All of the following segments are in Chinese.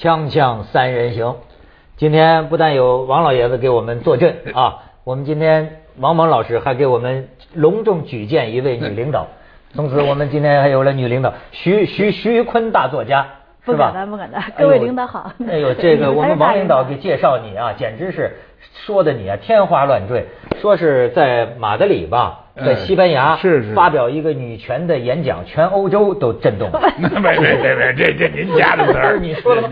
锵锵三人行，今天不但有王老爷子给我们坐镇 啊，我们今天王蒙老师还给我们隆重举荐一位女领导，从此我们今天还有了女领导徐徐徐坤大作家？不敢当，不敢当。各位领导好。哎呦，这个 我们王领导给介绍你啊，简直是说的你啊天花乱坠，说是在马德里吧。在西班牙是是发表一个女权的演讲，全欧洲都震动了。没没没没，这这您家的词儿，你说的吗？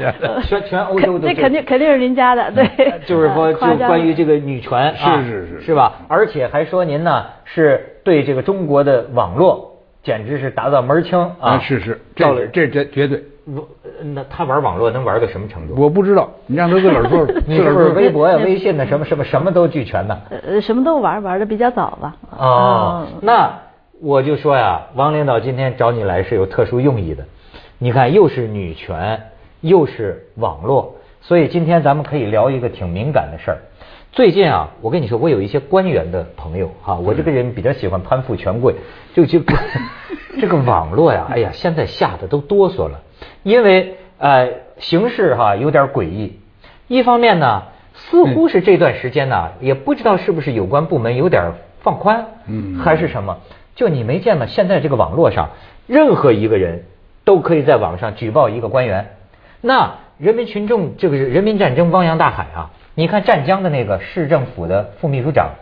全全欧洲都这肯定肯定是您家的，对。就是说，就关于这个女权，是是是，是吧？而且还说您呢是对这个中国的网络简直是达到门儿清啊！是是，这这这绝对。那他玩网络能玩到什么程度？我不知道，你让他自个儿说。你是不是微博呀、微信的什么什么什么都俱全呢？呃，什么都玩，玩的比较早吧。哦，那我就说呀，王领导今天找你来是有特殊用意的。你看，又是女权，又是网络，所以今天咱们可以聊一个挺敏感的事儿。最近啊，我跟你说，我有一些官员的朋友哈，我这个人比较喜欢攀附权贵，就就 这个网络呀，哎呀，现在吓得都哆嗦了。因为呃形势哈有点诡异，一方面呢似乎是这段时间呢也不知道是不是有关部门有点放宽，嗯，还是什么？就你没见吗？现在这个网络上，任何一个人都可以在网上举报一个官员。那人民群众这个是人民战争汪洋大海啊！你看湛江的那个市政府的副秘书长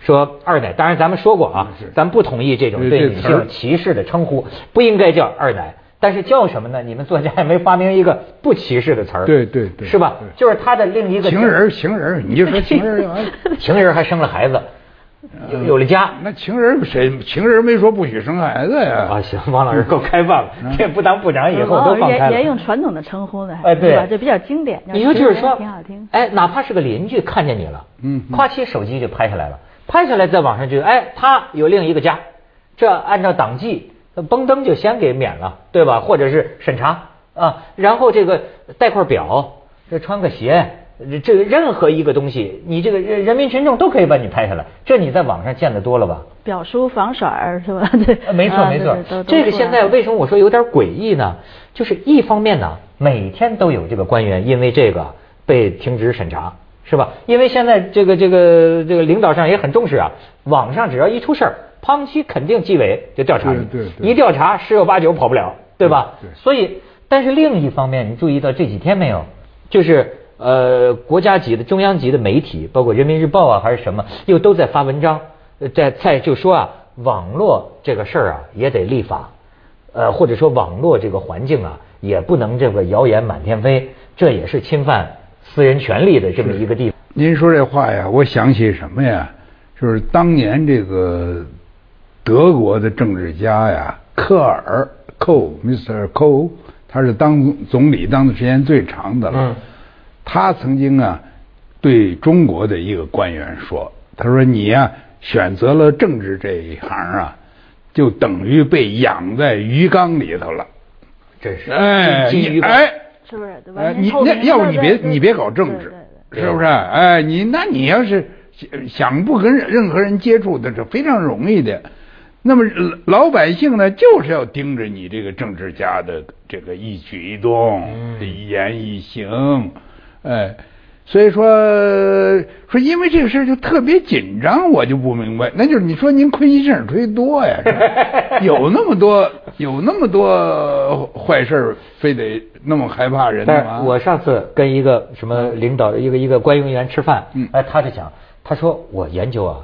说二奶，当然咱们说过啊，咱不同意这种对女性歧视的称呼，不应该叫二奶。但是叫什么呢？你们作家也没发明一个不歧视的词儿，对对对，是吧？就是他的另一个情人，情人，你就说情人，情人还生了孩子，有有了家。那情人谁？情人没说不许生孩子呀。啊，行，王老师够开放了，这不当部长以后都放开了。沿用传统的称呼呢？哎，对吧？这比较经典。你说就是说，挺好听。哎，哪怕是个邻居看见你了，嗯，夸起手机就拍下来了，拍下来在网上就，哎，他有另一个家，这按照党纪。崩灯就先给免了，对吧？或者是审查啊，然后这个带块表，这穿个鞋，这个任何一个东西，你这个人民群众都可以把你拍下来。这你在网上见的多了吧？表叔防水是吧？对，没错没错。这个现在为什么我说有点诡异呢？就是一方面呢，每天都有这个官员因为这个被停职审查，是吧？因为现在这个这个这个领导上也很重视啊，网上只要一出事儿。康熙肯定纪委就调查你，一调查十有八九跑不了，对吧？所以，但是另一方面，你注意到这几天没有？就是呃，国家级的、中央级的媒体，包括人民日报啊，还是什么，又都在发文章，在在就说啊，网络这个事儿啊，也得立法，呃，或者说网络这个环境啊，也不能这个谣言满天飞，这也是侵犯私人权利的这么一个地方。您说这话呀，我想起什么呀？就是当年这个。德国的政治家呀，科尔 （Kohl），Mr. Kohl，他是当总理当的时间最长的了。他曾经啊，对中国的一个官员说：“他说你呀，选择了政治这一行啊，就等于被养在鱼缸里头了。”这是哎，你哎，是不是？哎，你那要不你别你别搞政治，是不是？哎，你那你要是想不跟任何人接触的，是非常容易的。那么老百姓呢，就是要盯着你这个政治家的这个一举一动、一言一行，哎，所以说说因为这个事儿就特别紧张，我就不明白，那就是你说您亏心事儿忒多呀？有那么多有那么多坏事非得那么害怕人吗？我上次跟一个什么领导，一个一个官员员吃饭，哎，他就讲，他说我研究啊。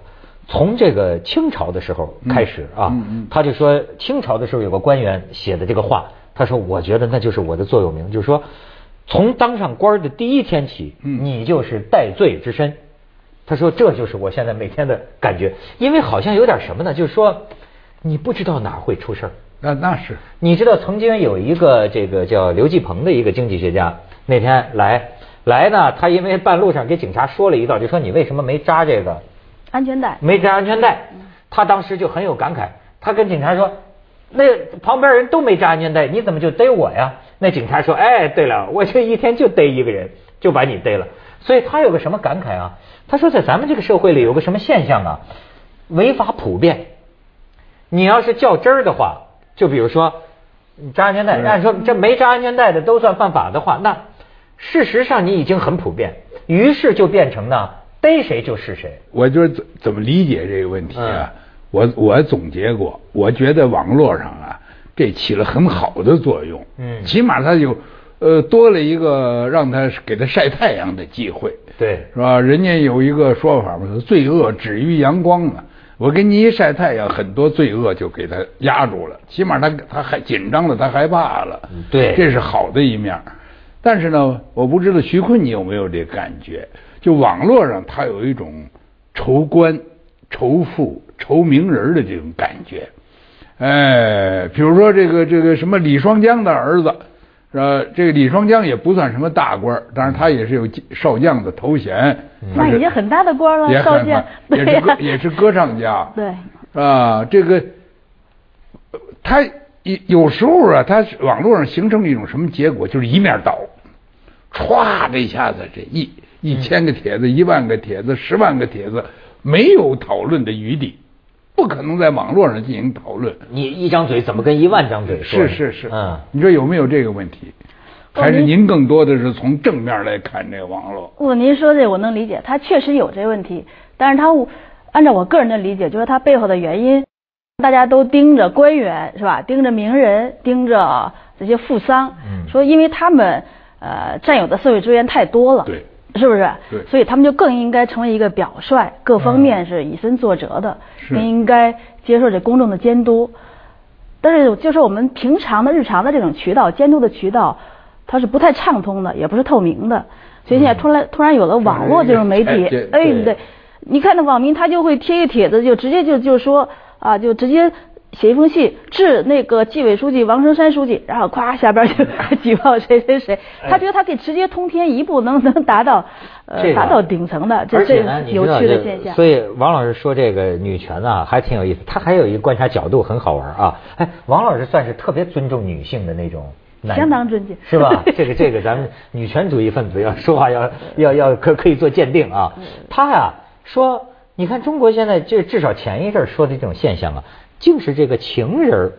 从这个清朝的时候开始啊，他就说清朝的时候有个官员写的这个话，他说我觉得那就是我的座右铭，就是说从当上官的第一天起，你就是戴罪之身。他说这就是我现在每天的感觉，因为好像有点什么呢？就是说你不知道哪会出事儿。那那是你知道曾经有一个这个叫刘继鹏的一个经济学家，那天来来呢，他因为半路上给警察说了一道，就说你为什么没扎这个？安全带没扎安全带，他当时就很有感慨。他跟警察说：“那旁边人都没扎安全带，你怎么就逮我呀？”那警察说：“哎，对了，我这一天就逮一个人，就把你逮了。”所以他有个什么感慨啊？他说，在咱们这个社会里有个什么现象啊？违法普遍。你要是较真儿的话，就比如说你扎安全带，按说这没扎安全带的都算犯法的话，那事实上你已经很普遍，于是就变成呢，逮谁就是谁。我就是怎怎么理解这个问题啊？我我总结过，我觉得网络上啊，这起了很好的作用。嗯，起码它有呃多了一个让他给他晒太阳的机会。对，是吧？人家有一个说法嘛，罪恶止于阳光嘛。我给你一晒太阳，很多罪恶就给他压住了，起码他他还紧张了，他害怕了。对，这是好的一面。但是呢，我不知道徐坤你有没有这感觉？就网络上他有一种仇官、仇富、仇名人的这种感觉。哎，比如说这个这个什么李双江的儿子。是吧？这个李双江也不算什么大官，但是他也是有少将的头衔。那已经很大的官了，少将，也是歌也是歌唱家。对。啊，这个他有有时候啊，他网络上形成一种什么结果？就是一面倒，歘的一下子，这一一千个帖子、一万个帖子、十万个帖子，没有讨论的余地。不可能在网络上进行讨论。你一张嘴怎么跟一万张嘴说？是是是。嗯，你说有没有这个问题？还是您更多的是从正面来看这个网络？我您说这我能理解，他确实有这问题。但是他按照我个人的理解，就是他背后的原因，大家都盯着官员是吧？盯着名人，盯着这些富商。嗯。说因为他们呃占有的社会资源太多了。对。是不是？对，所以他们就更应该成为一个表率，各方面是以身作则的，更应该接受这公众的监督。但是，就是我们平常的日常的这种渠道监督的渠道，它是不太畅通的，也不是透明的。所以现在突然突然有了网络这种媒体，哎，对，你看那网民他就会贴一个帖子，就直接就就说啊，就直接。写一封信致那个纪委书记王生山书记，然后咵下边就 举报谁谁谁，他觉得他可以直接通天一步能能达到呃达到顶层的，这这有趣的现象。所以王老师说这个女权啊还挺有意思，他还有一个观察角度很好玩啊。哎，王老师算是特别尊重女性的那种，相当尊敬，是吧？这个这个咱们女权主义分子要说话要要要可可以做鉴定啊。他呀说，你看中国现在这至少前一阵说的这种现象啊。就是这个情人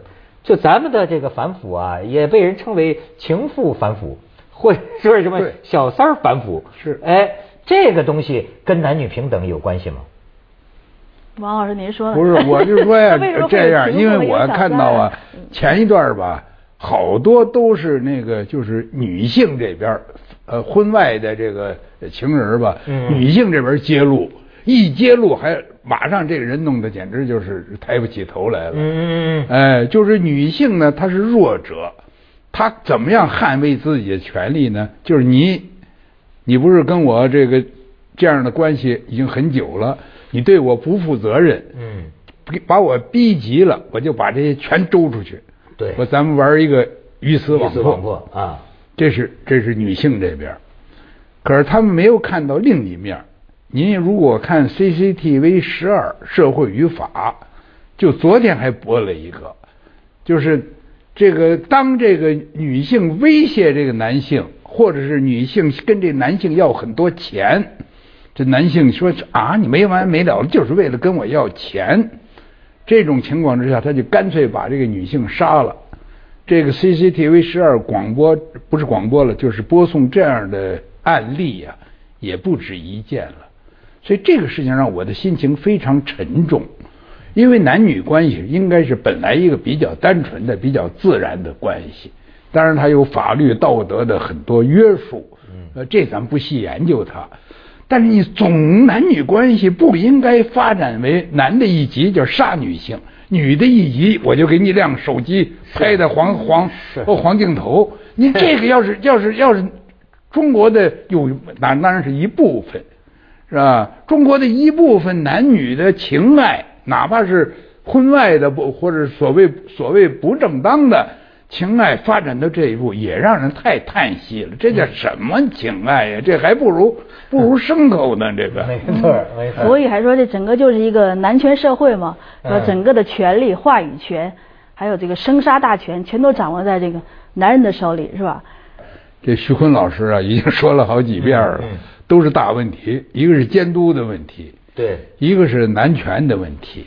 就咱们的这个反腐啊，也被人称为情妇反腐，或者说什么小三儿反腐。是，哎，这个东西跟男女平等有关系吗？王老师，您说不是，我就说呀，这样，因为我看到啊，前一段吧，好多都是那个就是女性这边呃婚外的这个情人吧，女性这边揭露，一揭露还。马上这个人弄得简直就是抬不起头来了。嗯哎，就是女性呢，她是弱者，她怎么样捍卫自己的权利呢？就是你，你不是跟我这个这样的关系已经很久了，你对我不负责任。嗯。把我逼急了，我就把这些全周出去。对。我咱们玩一个鱼死网破啊！这是这是女性这边，可是他们没有看到另一面。您如果看 CCTV 十二社会与法，就昨天还播了一个，就是这个当这个女性威胁这个男性，或者是女性跟这男性要很多钱，这男性说啊你没完没了就是为了跟我要钱，这种情况之下，他就干脆把这个女性杀了。这个 CCTV 十二广播不是广播了，就是播送这样的案例呀，也不止一件了。所以这个事情让我的心情非常沉重，因为男女关系应该是本来一个比较单纯的、比较自然的关系，当然它有法律道德的很多约束，呃，这咱不细研究它。但是你总男女关系不应该发展为男的一级就杀女性，女的一级我就给你亮手机拍的黄黄或黄镜头。你这个要是要是要是中国的有那当然是一部分。是吧？中国的一部分男女的情爱，哪怕是婚外的不，或者所谓所谓不正当的情爱，发展到这一步，也让人太叹息了。这叫什么情爱呀？这还不如不如牲口呢。这个没错，没错。所以还说这整个就是一个男权社会嘛，说整个的权利、话语权，还有这个生杀大权，全都掌握在这个男人的手里，是吧？这徐坤老师啊，已经说了好几遍了。都是大问题，一个是监督的问题，对，一个是男权的问题。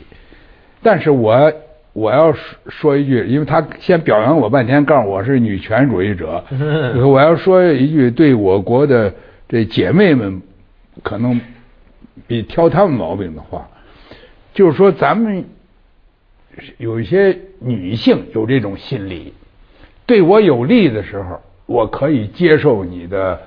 但是我我要说说一句，因为他先表扬我半天，告诉我是女权主义者，我要说一句对我国的这姐妹们可能比挑他们毛病的话，就是说咱们有一些女性有这种心理，对我有利的时候，我可以接受你的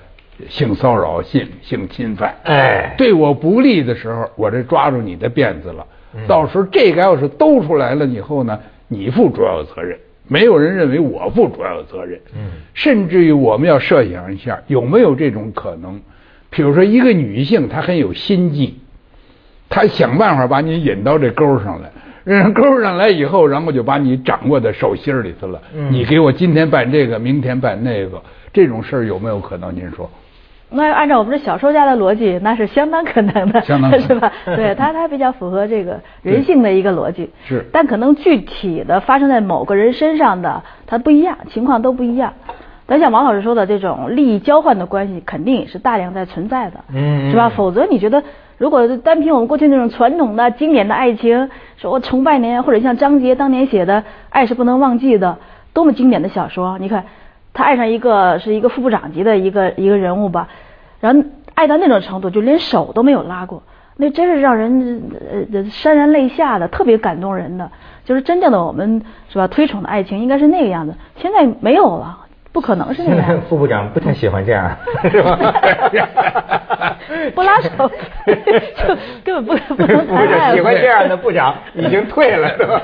性骚扰、性性侵犯；哎，对我不利的时候，我这抓住你的辫子了。到时候这个要是兜出来了以后呢，你负主要责任，没有人认为我负主要责任。嗯，甚至于我们要设想一下，有没有这种可能？比如说一个女性，她很有心计，她想办法把你引到这沟上来，引沟上来以后，然后就把你掌握在手心里头了。嗯，你给我今天办这个，明天办那个，这种事儿有没有可能？您说？那按照我们这小说家的逻辑，那是相当可能的，相当是吧？对他，他比较符合这个人性的一个逻辑。是。但可能具体的发生在某个人身上的，它不一样，情况都不一样。但像王老师说的这种利益交换的关系，肯定也是大量在存在的，嗯，是吧？否则你觉得，如果单凭我们过去那种传统的经典的爱情，说我崇拜您，或者像张杰当年写的《爱是不能忘记的》，多么经典的小说，你看。他爱上一个是一个副部长级的一个一个人物吧，然后爱到那种程度，就连手都没有拉过，那真是让人呃潸然泪下的，特别感动人的。就是真正的我们是吧？推崇的爱情应该是那个样子，现在没有了，不可能是那样。副部长不太喜欢这样，是吧？不拉手，就根本不不能谈爱。喜欢这样的部长已经退了，是吧？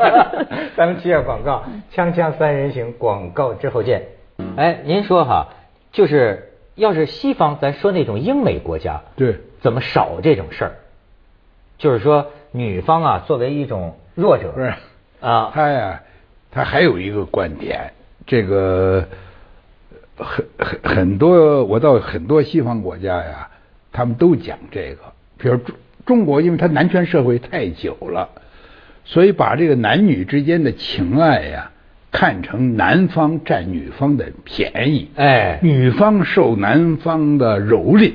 咱们接下广告，锵锵三人行，广告之后见。哎，您说哈，就是要是西方，咱说那种英美国家，对，怎么少这种事儿？就是说，女方啊，作为一种弱者，不是啊，他呀，他还有一个观点，这个很很很多，我到很多西方国家呀，他们都讲这个，比如中中国，因为它男权社会太久了，所以把这个男女之间的情爱呀。看成男方占女方的便宜，哎，女方受男方的蹂躏，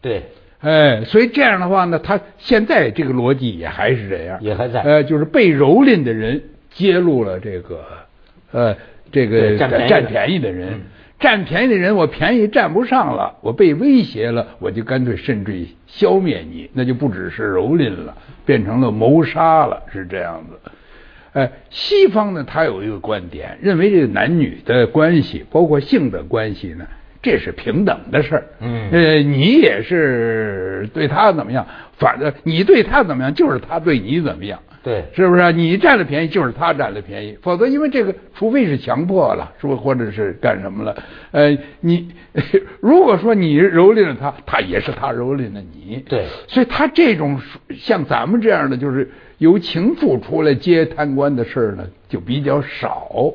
对，哎，所以这样的话呢，他现在这个逻辑也还是这样，也还在，呃，就是被蹂躏的人揭露了这个，呃，这个占便宜的人，占便宜的人，我便宜占不上了，我被威胁了，我就干脆甚至于消灭你，那就不只是蹂躏了，变成了谋杀了，是这样子。哎，西方呢，他有一个观点，认为这个男女的关系，包括性的关系呢，这是平等的事儿。嗯，呃，你也是对他怎么样，反正你对他怎么样，就是他对你怎么样。对，是不是？你占了便宜，就是他占了便宜。否则，因为这个，除非是强迫了，说或者是干什么了。呃，你 如果说你蹂躏了他，他也是他蹂躏了你。对，所以他这种像咱们这样的，就是由情妇出来接贪官的事儿呢，就比较少。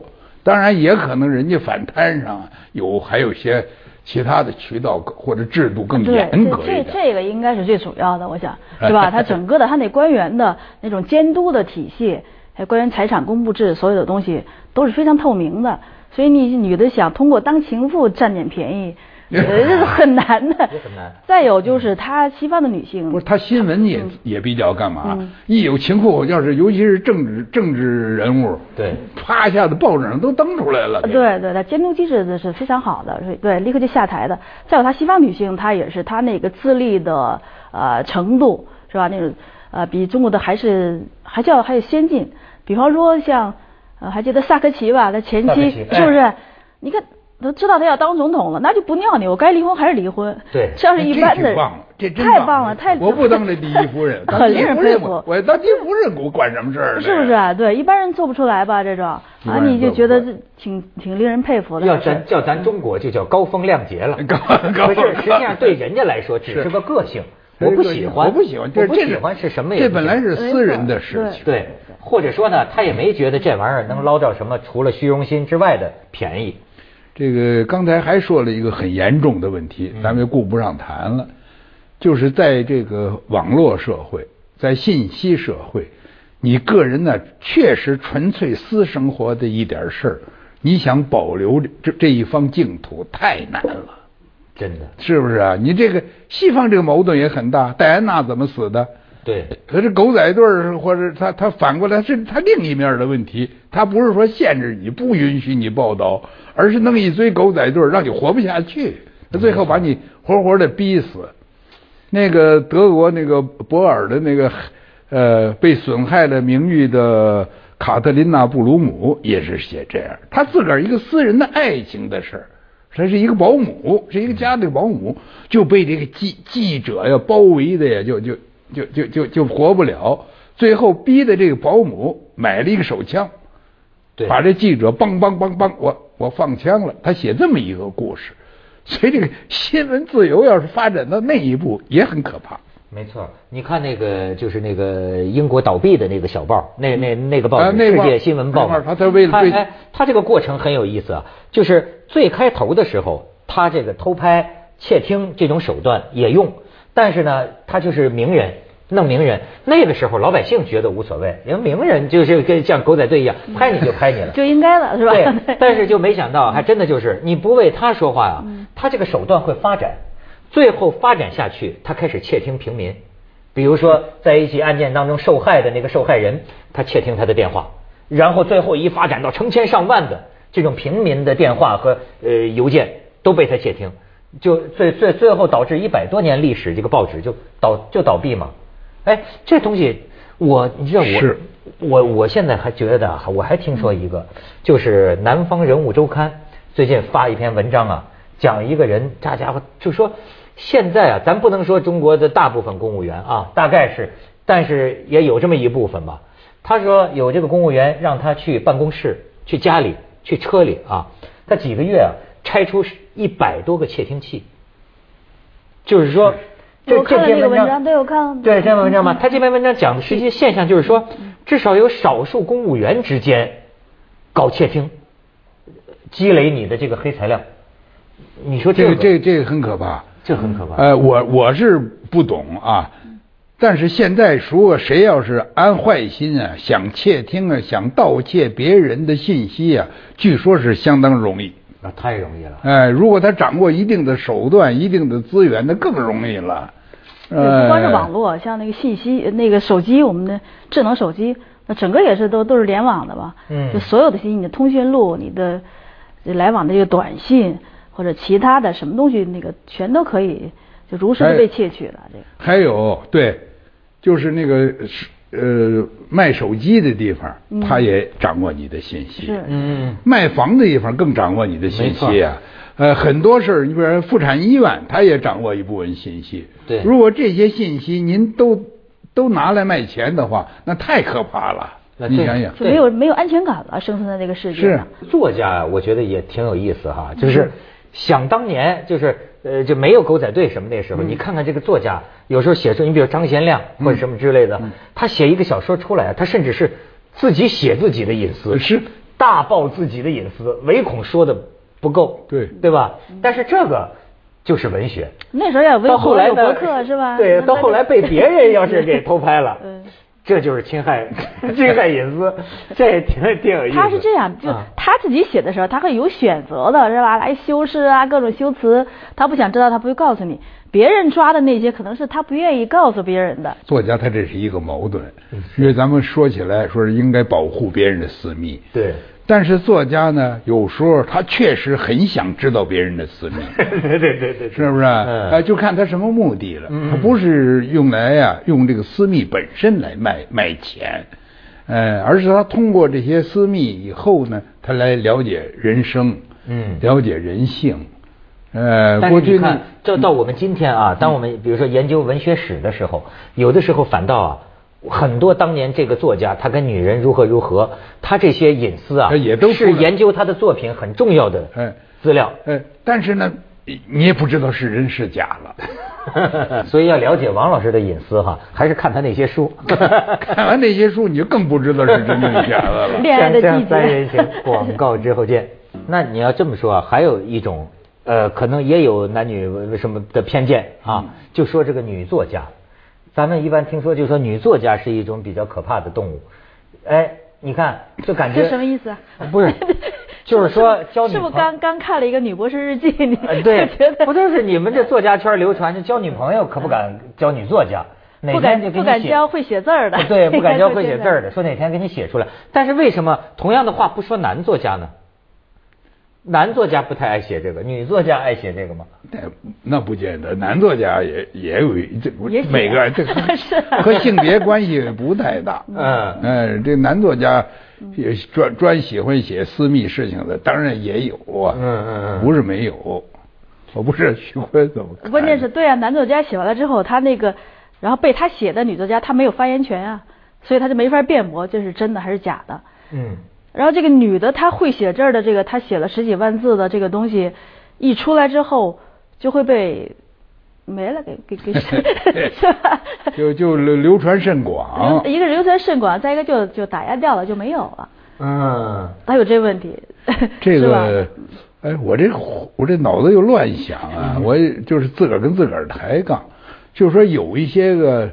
当然，也可能人家反贪上有还有些。其他的渠道或者制度更严格一点，这这个应该是最主要的，我想 是吧？他整个的他那官员的那种监督的体系，还有官员财产公布制，所有的东西都是非常透明的。所以你女的想通过当情妇占点便宜。这是很难的，很难。再有就是他西方的女性，不是他新闻也也比较干嘛？一有情况，要是尤其是政治政治人物，对，啪一下子报纸上都登出来了。对对，他监督机制是非常好的，对，立刻就下台的。再有他西方女性，她也是她那个自立的呃程度是吧？那种呃比中国的还是还叫还有先进。比方说像呃还记得萨科齐吧？他前妻是不是？你看。都知道他要当总统了，那就不尿你，我该离婚还是离婚。对，这要是一般的，太棒了，太我不当这第一夫人，很令人佩服。我当第一夫人，我管什么事儿？是不是啊？对，一般人做不出来吧？这种啊，你就觉得挺挺令人佩服的。要咱叫咱中国就叫高风亮节了。高高。可是实际上对人家来说只是个个性，我不喜欢，我不喜欢，我不喜欢是什么？这本来是私人的事情。对，或者说呢，他也没觉得这玩意儿能捞到什么除了虚荣心之外的便宜。这个刚才还说了一个很严重的问题，咱们就顾不上谈了。就是在这个网络社会，在信息社会，你个人呢确实纯粹私生活的一点事儿，你想保留这这一方净土太难了，真的是不是啊？你这个西方这个矛盾也很大，戴安娜怎么死的？对。可是狗仔队儿或者他他反过来是他另一面的问题，他不是说限制你不允许你报道，而是弄一堆狗仔队儿让你活不下去，他最后把你活活的逼死。那个德国那个博尔的那个呃被损害了名誉的卡特琳娜布鲁姆也是写这样，他自个儿一个私人的爱情的事儿。他是一个保姆，是一个家的保姆，就被这个记记者呀包围的呀，就就就就就就活不了。最后逼的这个保姆买了一个手枪，对，把这记者梆梆梆梆，我我放枪了。他写这么一个故事，所以这个新闻自由要是发展到那一步，也很可怕。没错，你看那个就是那个英国倒闭的那个小报，那那那个报纸《世界新闻报》，他他为了哎，他这个过程很有意思啊。就是最开头的时候，他这个偷拍、窃听这种手段也用，但是呢，他就是名人弄名人。那个时候老百姓觉得无所谓，因为名人就是跟像狗仔队一样，拍你就拍你了，就应该了，是吧？对。但是就没想到，还真的就是你不为他说话啊，他这个手段会发展。最后发展下去，他开始窃听平民，比如说在一起案件当中受害的那个受害人，他窃听他的电话，然后最后一发展到成千上万的这种平民的电话和呃邮件都被他窃听，就最最最后导致一百多年历史这个报纸就倒就倒闭嘛。哎，这东西我你知道我我我现在还觉得我还听说一个，就是南方人物周刊最近发一篇文章啊。讲一个人，这家伙就说，现在啊，咱不能说中国的大部分公务员啊，大概是，但是也有这么一部分吧。他说有这个公务员让他去办公室、去家里、去车里啊，他几个月啊拆出一百多个窃听器，就是说，这这篇文章都有看。对这篇文章嘛，他这篇文章讲的实际现象就是说，至少有少数公务员之间搞窃听，积累你的这个黑材料。你说这个这这个很可怕，这很可怕。呃，我我是不懂啊，但是现在如果谁要是安坏心啊，想窃听啊，想盗窃别人的信息啊，据说是相当容易。那太容易了。哎，如果他掌握一定的手段、一定的资源，那更容易了。呃，不光是网络，像那个信息、那个手机，我们的智能手机，那整个也是都都是联网的吧。嗯。就所有的信息，你的通讯录、你的来往的这个短信。或者其他的什么东西，那个全都可以就如实的被窃取了。这个还有对，就是那个呃卖手机的地方，他也掌握你的信息。是嗯。卖房的地方更掌握你的信息啊。呃，很多事儿，你比如妇产医院，他也掌握一部分信息。对。如果这些信息您都都拿来卖钱的话，那太可怕了。那你想想，就没有没有安全感了，生存在这个世界上。是作家，我觉得也挺有意思哈，就是。想当年，就是呃，就没有狗仔队什么那时候，你看看这个作家，有时候写出，你比如张贤亮或者什么之类的，他写一个小说出来，他甚至是自己写自己的隐私，是大爆自己的隐私，唯恐说的不够，对对吧？但是这个就是文学。那时候也到后来博客是吧？对，到后来被别人要是给偷拍了。这就是侵害 侵害隐私，这也挺挺有意思。他是这样，就他自己写的时候，他会有选择的，是吧？来修饰啊，各种修辞，他不想知道，他不会告诉你。别人抓的那些，可能是他不愿意告诉别人的。作家他这是一个矛盾，因为咱们说起来说是应该保护别人的私密。对。但是作家呢，有时候他确实很想知道别人的私密，对对对对，是不是？哎，就看他什么目的了。他不是用来呀，用这个私密本身来卖卖钱，呃，而是他通过这些私密以后呢，他来了解人生，嗯，了解人性。呃，过去看，这到我们今天啊，当我们比如说研究文学史的时候，有的时候反倒啊。很多当年这个作家，他跟女人如何如何，他这些隐私啊，也都是研究他的作品很重要的资料。哎，但是呢，你也不知道是真是假了。所以要了解王老师的隐私哈，还是看他那些书。看完那些书，你就更不知道是真是假的了。恋爱的季节。三人行，广告之后见。那你要这么说啊，还有一种呃，可能也有男女什么的偏见啊，就说这个女作家。咱们一般听说，就说女作家是一种比较可怕的动物。哎，你看，就感觉这什么意思啊？不是，就是说交女是不是刚刚看了一个女博士日记？你对，不就是你们这作家圈流传，就交女朋友可不敢交女作家。不敢不敢教会写字儿的，对，不敢 教会写字儿的，说哪天给你写出来。但是为什么同样的话不说男作家呢？男作家不太爱写这个，女作家爱写这个吗？那那不见得，男作家也也有这每个这 是和性别关系不太大。嗯嗯，这男作家也专专喜欢写私密事情的，当然也有啊。嗯嗯嗯，不是没有。我不是徐坤怎么？关键是对啊，男作家写完了之后，他那个然后被他写的女作家，他没有发言权啊，所以他就没法辩驳这是真的还是假的。嗯。然后这个女的她会写字儿的这个，她写了十几万字的这个东西，一出来之后就会被没了，给给给 是吧？就就流流传甚广。一个流传甚广，再一个就就打压掉了，就没有了。嗯。还有这问题。这个，哎，我这我这脑子又乱想啊！我就是自个儿跟自个儿抬杠，就说有一些个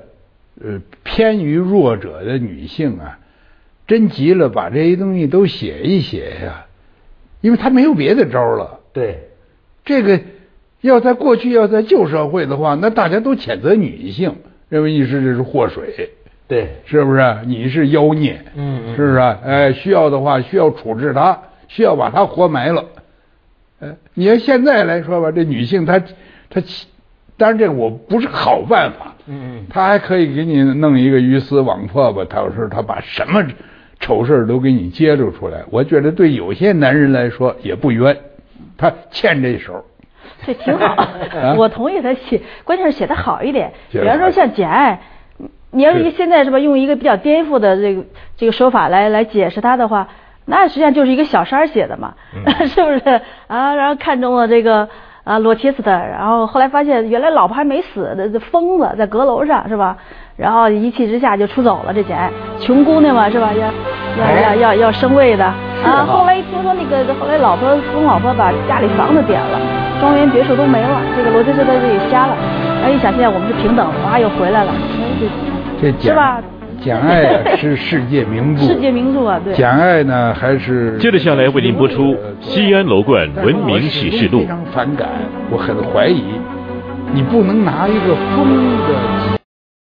呃偏于弱者的女性啊。真急了，把这些东西都写一写呀，因为他没有别的招了。对，这个要在过去，要在旧社会的话，那大家都谴责女性，认为你是这是祸水。对，是不是？你是妖孽。嗯嗯。是不是？哎，需要的话，需要处置他，需要把他活埋了。哎，你要现在来说吧，这女性她她，当然这我不是好办法。嗯嗯。她还可以给你弄一个鱼死网破吧？他说他把什么？丑事都给你揭露出来，我觉得对有些男人来说也不冤，他欠这手。这挺好，我同意他写，关键是写的好一点。比方说像《简爱》，你要是现在是吧，用一个比较颠覆的这个这个说法来来解释他的话，那实际上就是一个小三写的嘛，是不是啊？然后看中了这个啊罗切斯特，然后后来发现原来老婆还没死，这疯子在阁楼上是吧？然后一气之下就出走了，这简爱，穷姑娘嘛是吧？要要要要要升位的啊！后来一听说那个，后来老婆疯老婆把家里房子点了，庄园别墅都没了，这个罗杰斯在这里瞎了。然后一想现在我们是平等，哇又回来了，这是吧？简爱 是世界名著，世界名著啊！对。简爱呢还是？接着下来为您播出《西安楼冠文明启示录》。非常反感，我很怀疑，你不能拿一个疯的。